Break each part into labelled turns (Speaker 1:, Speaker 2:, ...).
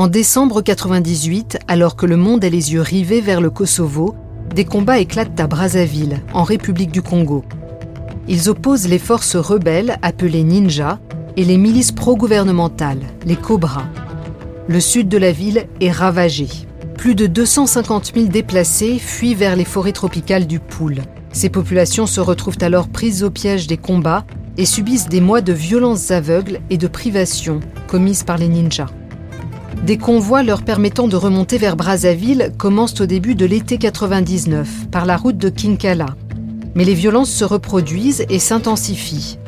Speaker 1: En décembre 98, alors que le monde a les yeux rivés vers le Kosovo, des combats éclatent à Brazzaville, en République du Congo. Ils opposent les forces rebelles appelées ninjas et les milices pro-gouvernementales, les Cobras. Le sud de la ville est ravagé. Plus de 250 000 déplacés fuient vers les forêts tropicales du Poul. Ces populations se retrouvent alors prises au piège des combats et subissent des mois de violences aveugles et de privations commises par les ninjas. Des convois leur permettant de remonter vers Brazzaville commencent au début de l'été 99 par la route de Kinkala. Mais les violences se reproduisent et s'intensifient.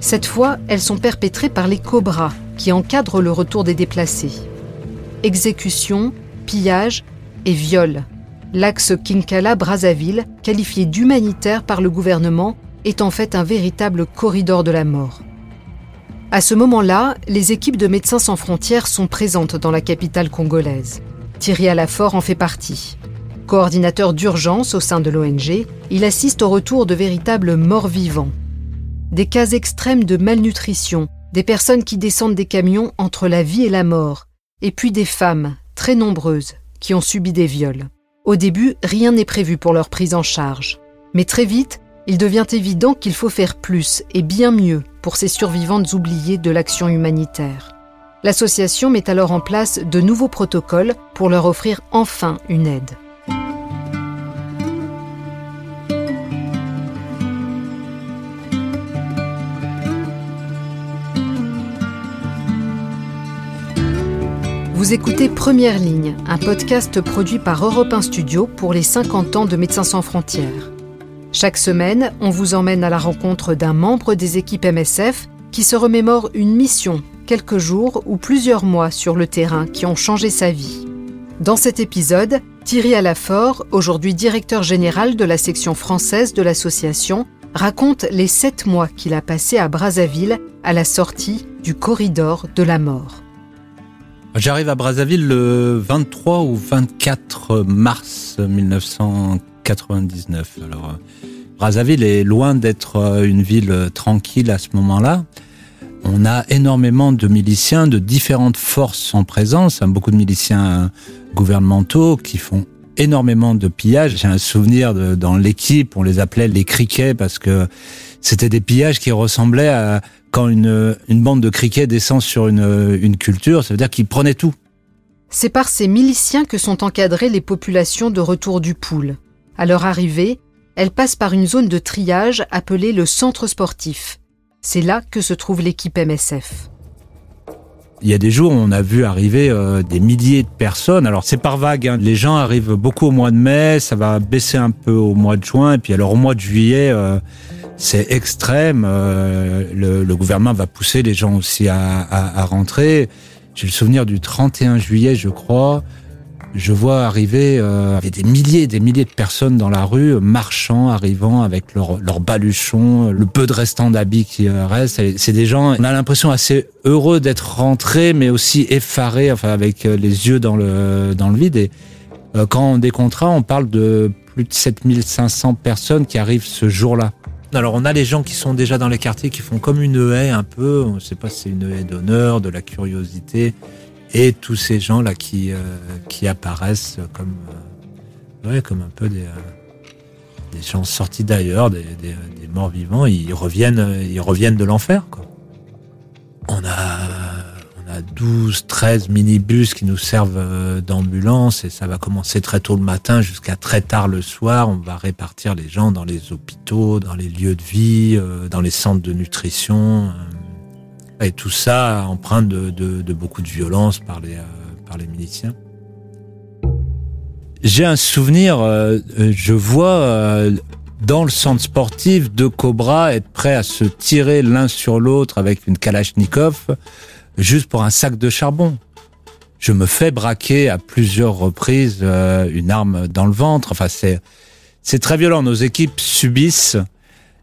Speaker 1: Cette fois, elles sont perpétrées par les Cobras qui encadrent le retour des déplacés. Exécutions, pillages et viols. L'axe Kinkala-Brazzaville, qualifié d'humanitaire par le gouvernement, est en fait un véritable corridor de la mort. À ce moment-là, les équipes de Médecins sans frontières sont présentes dans la capitale congolaise. Thierry Alafort en fait partie. Coordinateur d'urgence au sein de l'ONG, il assiste au retour de véritables morts-vivants. Des cas extrêmes de malnutrition, des personnes qui descendent des camions entre la vie et la mort, et puis des femmes, très nombreuses, qui ont subi des viols. Au début, rien n'est prévu pour leur prise en charge. Mais très vite, il devient évident qu'il faut faire plus et bien mieux pour ces survivantes oubliées de l'action humanitaire. L'association met alors en place de nouveaux protocoles pour leur offrir enfin une aide. Vous écoutez Première Ligne, un podcast produit par Europe 1 Studio pour les 50 ans de Médecins sans frontières. Chaque semaine, on vous emmène à la rencontre d'un membre des équipes MSF qui se remémore une mission, quelques jours ou plusieurs mois sur le terrain qui ont changé sa vie. Dans cet épisode, Thierry Alafort, aujourd'hui directeur général de la section française de l'association, raconte les sept mois qu'il a passés à Brazzaville à la sortie du corridor de la mort.
Speaker 2: J'arrive à Brazzaville le 23 ou 24 mars 1999. Alors, Brazzaville est loin d'être euh, une ville euh, tranquille à ce moment-là. On a énormément de miliciens de différentes forces en présence, hein, beaucoup de miliciens gouvernementaux qui font énormément de pillages. J'ai un souvenir dans l'équipe, on les appelait les criquets parce que c'était des pillages qui ressemblaient à quand une, bande de criquets descend sur une, une culture, ça veut dire qu'ils prenaient tout.
Speaker 1: C'est par ces miliciens que sont encadrées les populations de retour du pool. À leur arrivée, elles passent par une zone de triage appelée le centre sportif. C'est là que se trouve l'équipe MSF.
Speaker 2: Il y a des jours où on a vu arriver euh, des milliers de personnes. Alors c'est par vague. Hein. Les gens arrivent beaucoup au mois de mai, ça va baisser un peu au mois de juin, et puis alors au mois de juillet, euh, c'est extrême. Euh, le, gouvernement va pousser les gens aussi à rentrer. J'ai le souvenir du 31 juillet, je crois je vois arriver euh, des milliers et des milliers de personnes dans la rue, marchant, arrivant avec leurs leur baluchons, le peu de restants d'habits qui euh, restent. C'est des gens, on a l'impression assez heureux d'être rentrés, mais aussi effarés, enfin avec euh, les yeux dans le, dans le vide. Et euh, quand on décomptera, on parle de plus de 7500 personnes qui arrivent ce jour-là. Alors on a les gens qui sont déjà dans les quartiers qui font comme une haie un peu, on ne sait pas si c'est une haie d'honneur, de la curiosité, et tous ces gens là qui euh, qui apparaissent comme euh, comme un peu des euh, des gens sortis d'ailleurs des, des, morts vivants ils reviennent ils reviennent de l'enfer on a on a 12 13 minibus qui nous servent d'ambulance et ça va commencer très tôt le matin jusqu'à très tard le soir. On va répartir les gens dans les hôpitaux dans les lieux de vie dans les centres de nutrition et tout ça empreint de, de, de beaucoup de violence par les, euh, par les miliciens. J'ai un souvenir, euh, je vois euh, dans le centre sportif deux cobras être prêts à se tirer l'un sur l'autre avec une kalachnikov juste pour un sac de charbon. Je me fais braquer à plusieurs reprises euh, une arme dans le ventre. Enfin, c'est c'est très violent. Nos équipes subissent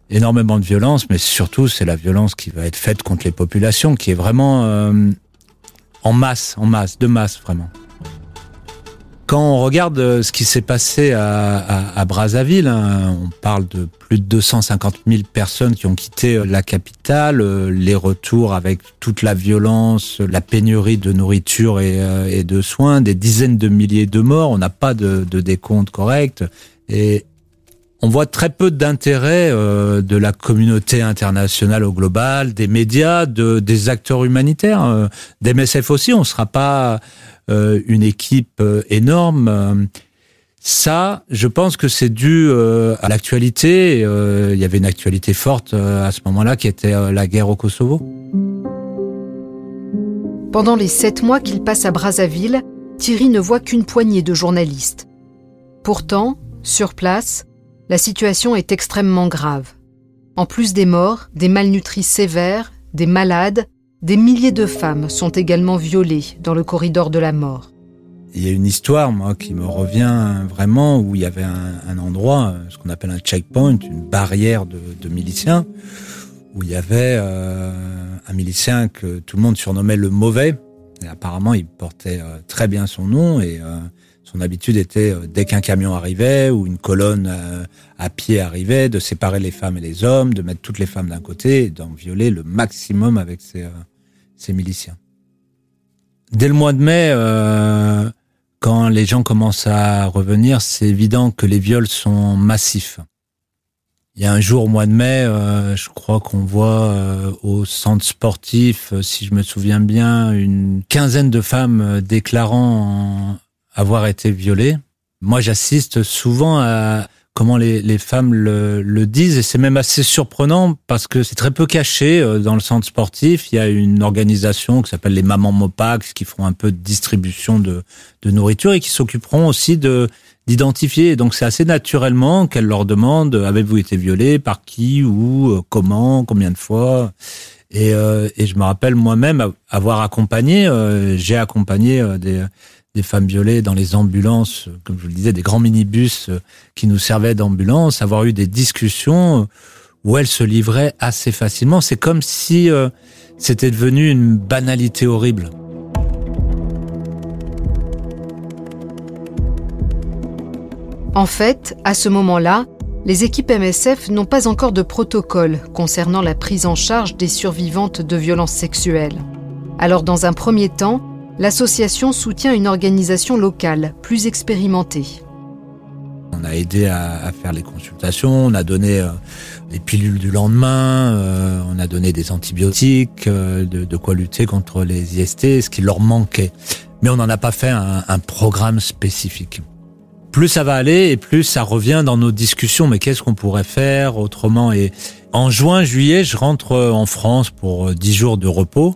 Speaker 2: énormément de violence, mais surtout c'est la violence qui va être faite contre les populations, qui est vraiment euh, en masse, en masse, de masse vraiment. Quand on regarde euh, ce qui s'est passé à, à, à Brazzaville, hein, on parle de plus de 250 000 personnes qui ont quitté euh, la capitale, euh, les retours avec toute la violence, la pénurie de nourriture et, et de soins, des dizaines de milliers de morts, on n'a pas de, de décompte correct. Et on voit très peu d'intérêt euh, de la communauté internationale au global, des médias, de, des acteurs humanitaires, euh, des MSF aussi. On ne sera pas euh, une équipe euh, énorme. Ça, je pense que c'est dû à l'actualité. Il y avait une actualité forte à ce moment-là qui était la guerre au Kosovo.
Speaker 1: Pendant les sept mois qu'il passe à Brazzaville, Thierry ne voit qu'une poignée de journalistes. Pourtant, sur place, la situation est extrêmement grave. En plus des morts, des malnutries sévères, des malades, des milliers de femmes sont également violées dans le corridor de la mort.
Speaker 2: Il y a une histoire, moi, qui me revient vraiment, où il y avait un, endroit, ce qu'on appelle un checkpoint, une barrière de, de miliciens, où il y avait euh, un milicien que tout le monde surnommait le mauvais. Et apparemment, il portait euh, très bien son nom et euh, son habitude était, euh, dès qu'un camion arrivait ou une colonne euh, à pied arrivait, de séparer les femmes et les hommes, de mettre toutes les femmes d'un côté d'en violer le maximum avec ses, euh, ses miliciens. Dès le mois de mai, quand les gens commencent à revenir, c'est évident que les viols sont massifs. Il y a un jour au mois de mai, je crois qu'on voit au centre sportif, si je me souviens bien, une quinzaine de femmes déclarant avoir été violées. Moi, j'assiste souvent à comment les, les femmes le, le disent et c'est même assez surprenant parce que c'est très peu caché euh, dans le centre sportif. Il y a une organisation qui s'appelle les Mamans Mopax qui font un peu de distribution de, de nourriture et qui s'occuperont aussi de d'identifier. Donc c'est assez naturellement qu'elle leur demande avez-vous été violé par qui ou euh, comment combien de fois? Et, euh, et je me rappelle moi-même avoir accompagné euh, j'ai accompagné euh, des des femmes violées dans les ambulances, comme je vous le disais, des grands minibus euh, qui nous servaient d'ambulance, avoir eu des discussions euh, où elles se livraient assez facilement. C'est comme si euh, c'était devenu une banalité horrible.
Speaker 1: En fait, à ce moment-là, les équipes MSF n'ont pas encore de protocole concernant la prise en charge des survivantes de violences sexuelles. Alors dans un premier temps, l'association soutient une organisation locale plus expérimentée.
Speaker 2: On a aidé à, faire les consultations, on a donné euh, les pilules du lendemain, euh, on a donné des antibiotiques, euh, de, quoi lutter contre les IST, ce qui leur manquait. Mais on n'en a pas fait un, programme spécifique. Plus ça va aller et plus ça revient dans nos discussions. Mais qu'est-ce qu'on pourrait faire autrement? Et en juin, juillet, je rentre euh, en France pour euh, 10 jours de repos.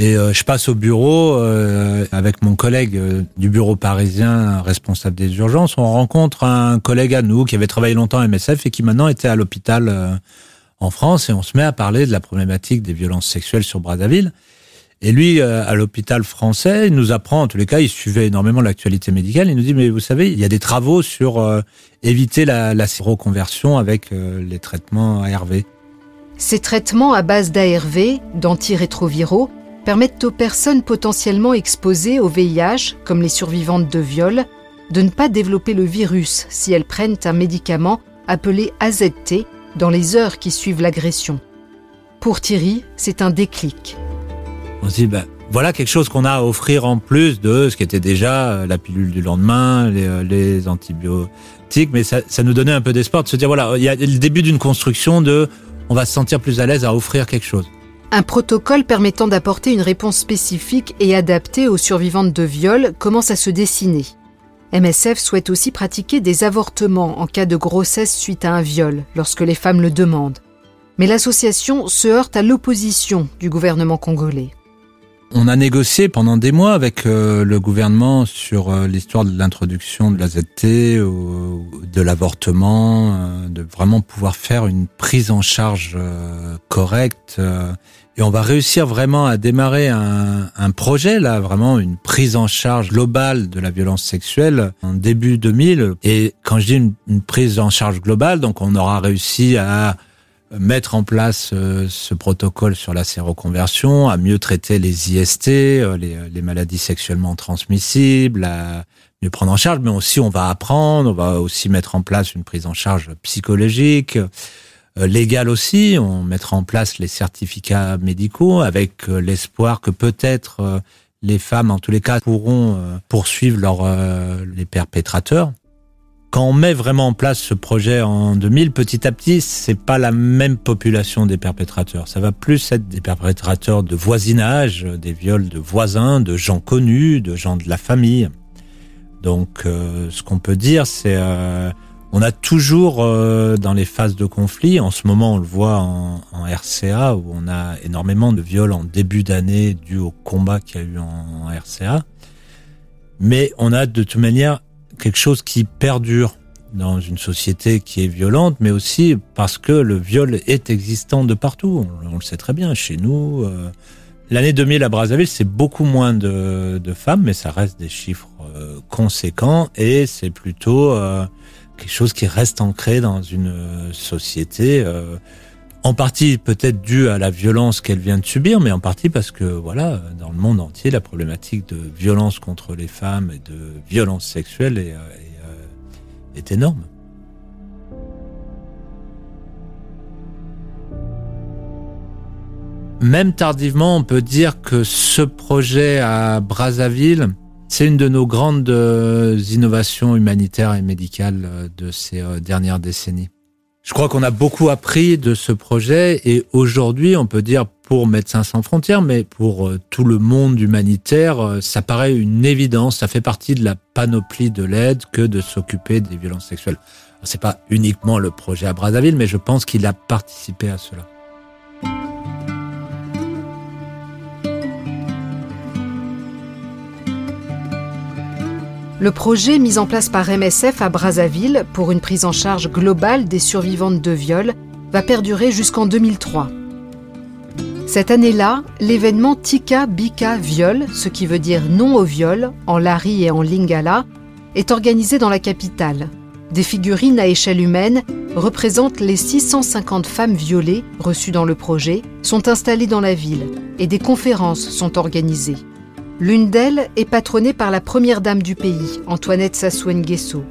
Speaker 2: Et euh, je passe au bureau euh, avec mon collègue euh, du bureau parisien responsable des urgences. On rencontre un collègue à nous qui avait travaillé longtemps à MSF et qui maintenant était à l'hôpital en France. Et on se met à parler de la problématique des violences sexuelles sur Brazzaville. Et lui, à l'hôpital français, il nous apprend, en tous les cas, il suivait énormément l'actualité médicale. Il nous dit, mais vous savez, il y a des travaux sur éviter la, la séroconversion avec les traitements ARV.
Speaker 1: Ces traitements à base d'ARV, d'antirétroviraux, permettent aux personnes potentiellement exposées au VIH, comme les survivantes de viol, de ne pas développer le virus si elles prennent un médicament appelé AZT dans les heures qui suivent l'agression. Pour Thierry, c'est un déclic.
Speaker 2: On se dit, ben, voilà quelque chose qu'on a à offrir en plus de ce qui était déjà euh, la pilule du lendemain, les, euh, les antibiotiques, mais ça, ça nous donnait un peu d'espoir de se dire, voilà, il y a le début d'une construction de, on va se sentir plus à l'aise à offrir quelque chose.
Speaker 1: Un protocole permettant d'apporter une réponse spécifique et adaptée aux survivantes de viol commence à se dessiner. MSF souhaite aussi pratiquer des avortements en cas de grossesse suite à un viol, lorsque les femmes le demandent. Mais l'association se heurte à l'opposition du gouvernement congolais.
Speaker 2: On a négocié pendant des mois avec euh, le gouvernement sur euh, l'histoire de l'introduction de la ZT, au- de l'avortement, euh, de vraiment pouvoir faire une prise en charge correcte. et on va réussir vraiment à démarrer un, projet, là, vraiment une prise en charge globale de la violence sexuelle en début 2000. Et quand je dis une prise en charge globale, donc on aura réussi à mettre en place ce protocole sur la séroconversion, à mieux traiter les IST, les, les maladies sexuellement transmissibles, à mieux prendre en charge, mais aussi on va apprendre, on va aussi mettre en place une prise en charge psychologique, euh, légale aussi, on mettra en place les certificats médicaux avec euh, l'espoir que peut-être euh, les femmes, en tous les cas, pourront poursuivre leur, les perpétrateurs. Quand on met vraiment en place ce projet en 2000, petit à petit, c'est pas la même population des perpétrateurs. Ça va plus être des perpétrateurs de voisinage, des viols de voisins, de gens connus, de gens de la famille. Donc, euh, ce qu'on peut dire, c'est euh, on a toujours euh, dans les phases de conflit, en ce moment on le voit en, RCA où on a énormément de viols en début d'année dû au combat qu'il y a eu en, RCA, mais on a de toute manière quelque chose qui perdure dans une société qui est violente, mais aussi parce que le viol est existant de partout. On, le sait très bien chez nous. L'année 2000 à Brazzaville, c'est beaucoup moins de, femmes, mais ça reste des chiffres euh, conséquents et c'est plutôt euh, quelque chose qui reste ancré dans une société, euh, en partie peut-être dû à la violence qu'elle vient de subir, mais en partie parce que voilà, dans le monde entier, la problématique de violence contre les femmes et de violence sexuelle est, est, est énorme. Même tardivement, on peut dire que ce projet à Brazzaville, c'est une de nos grandes euh, innovations humanitaires et médicales euh, de ces euh, dernières décennies. Je crois qu'on a beaucoup appris de ce projet et aujourd'hui, on peut dire pour Médecins sans frontières, mais pour tout le monde humanitaire, ça paraît une évidence, ça fait partie de la panoplie de l'aide que de s'occuper des violences sexuelles. C'est pas uniquement le projet à Brazzaville, mais je pense qu'il a participé à cela.
Speaker 1: Le projet mis en place par MSF à Brazzaville pour une prise en charge globale des survivantes de viol va perdurer jusqu'en 2003. Cette année-là, l'événement Tika Bika Viol, ce qui veut dire non au viol, en Lari et en Lingala, est organisé dans la capitale. Des figurines à échelle humaine représentent les 650 femmes violées reçues dans le projet, sont installées dans la ville et des conférences sont organisées. L'une d'elles est patronnée par la première dame du pays, Antoinette Sassou Nguesso.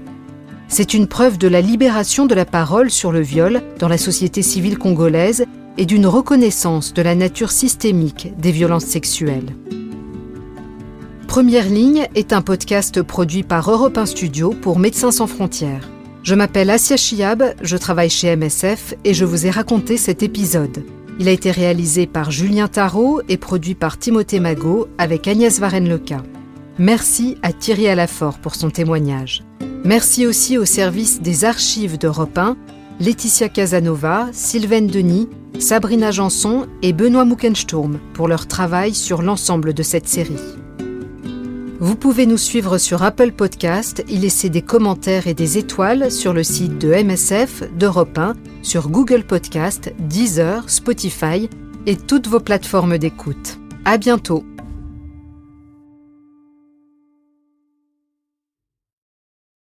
Speaker 1: C'est une preuve de la libération de la parole sur le viol dans la société civile congolaise et d'une reconnaissance de la nature systémique des violences sexuelles. Première ligne est un podcast produit par Europe 1 Studio pour Médecins sans frontières. Je m'appelle Asia Chiab, je travaille chez MSF et je vous ai raconté cet épisode. Il a été réalisé par Julien Tarot et produit par Timothée Magot avec Agnès Varenne-Leca. Merci à Thierry Alafort pour son témoignage. Merci aussi au service des archives d'Europe 1, Laetitia Casanova, Sylvaine Denis, Sabrina Janson et Benoît Muckensturm pour leur travail sur l'ensemble de cette série. Vous pouvez nous suivre sur Apple Podcast, y laisser des commentaires et des étoiles sur le site de MSF, d'Europe 1, sur Google Podcast, Deezer, Spotify et toutes vos plateformes d'écoute. À bientôt!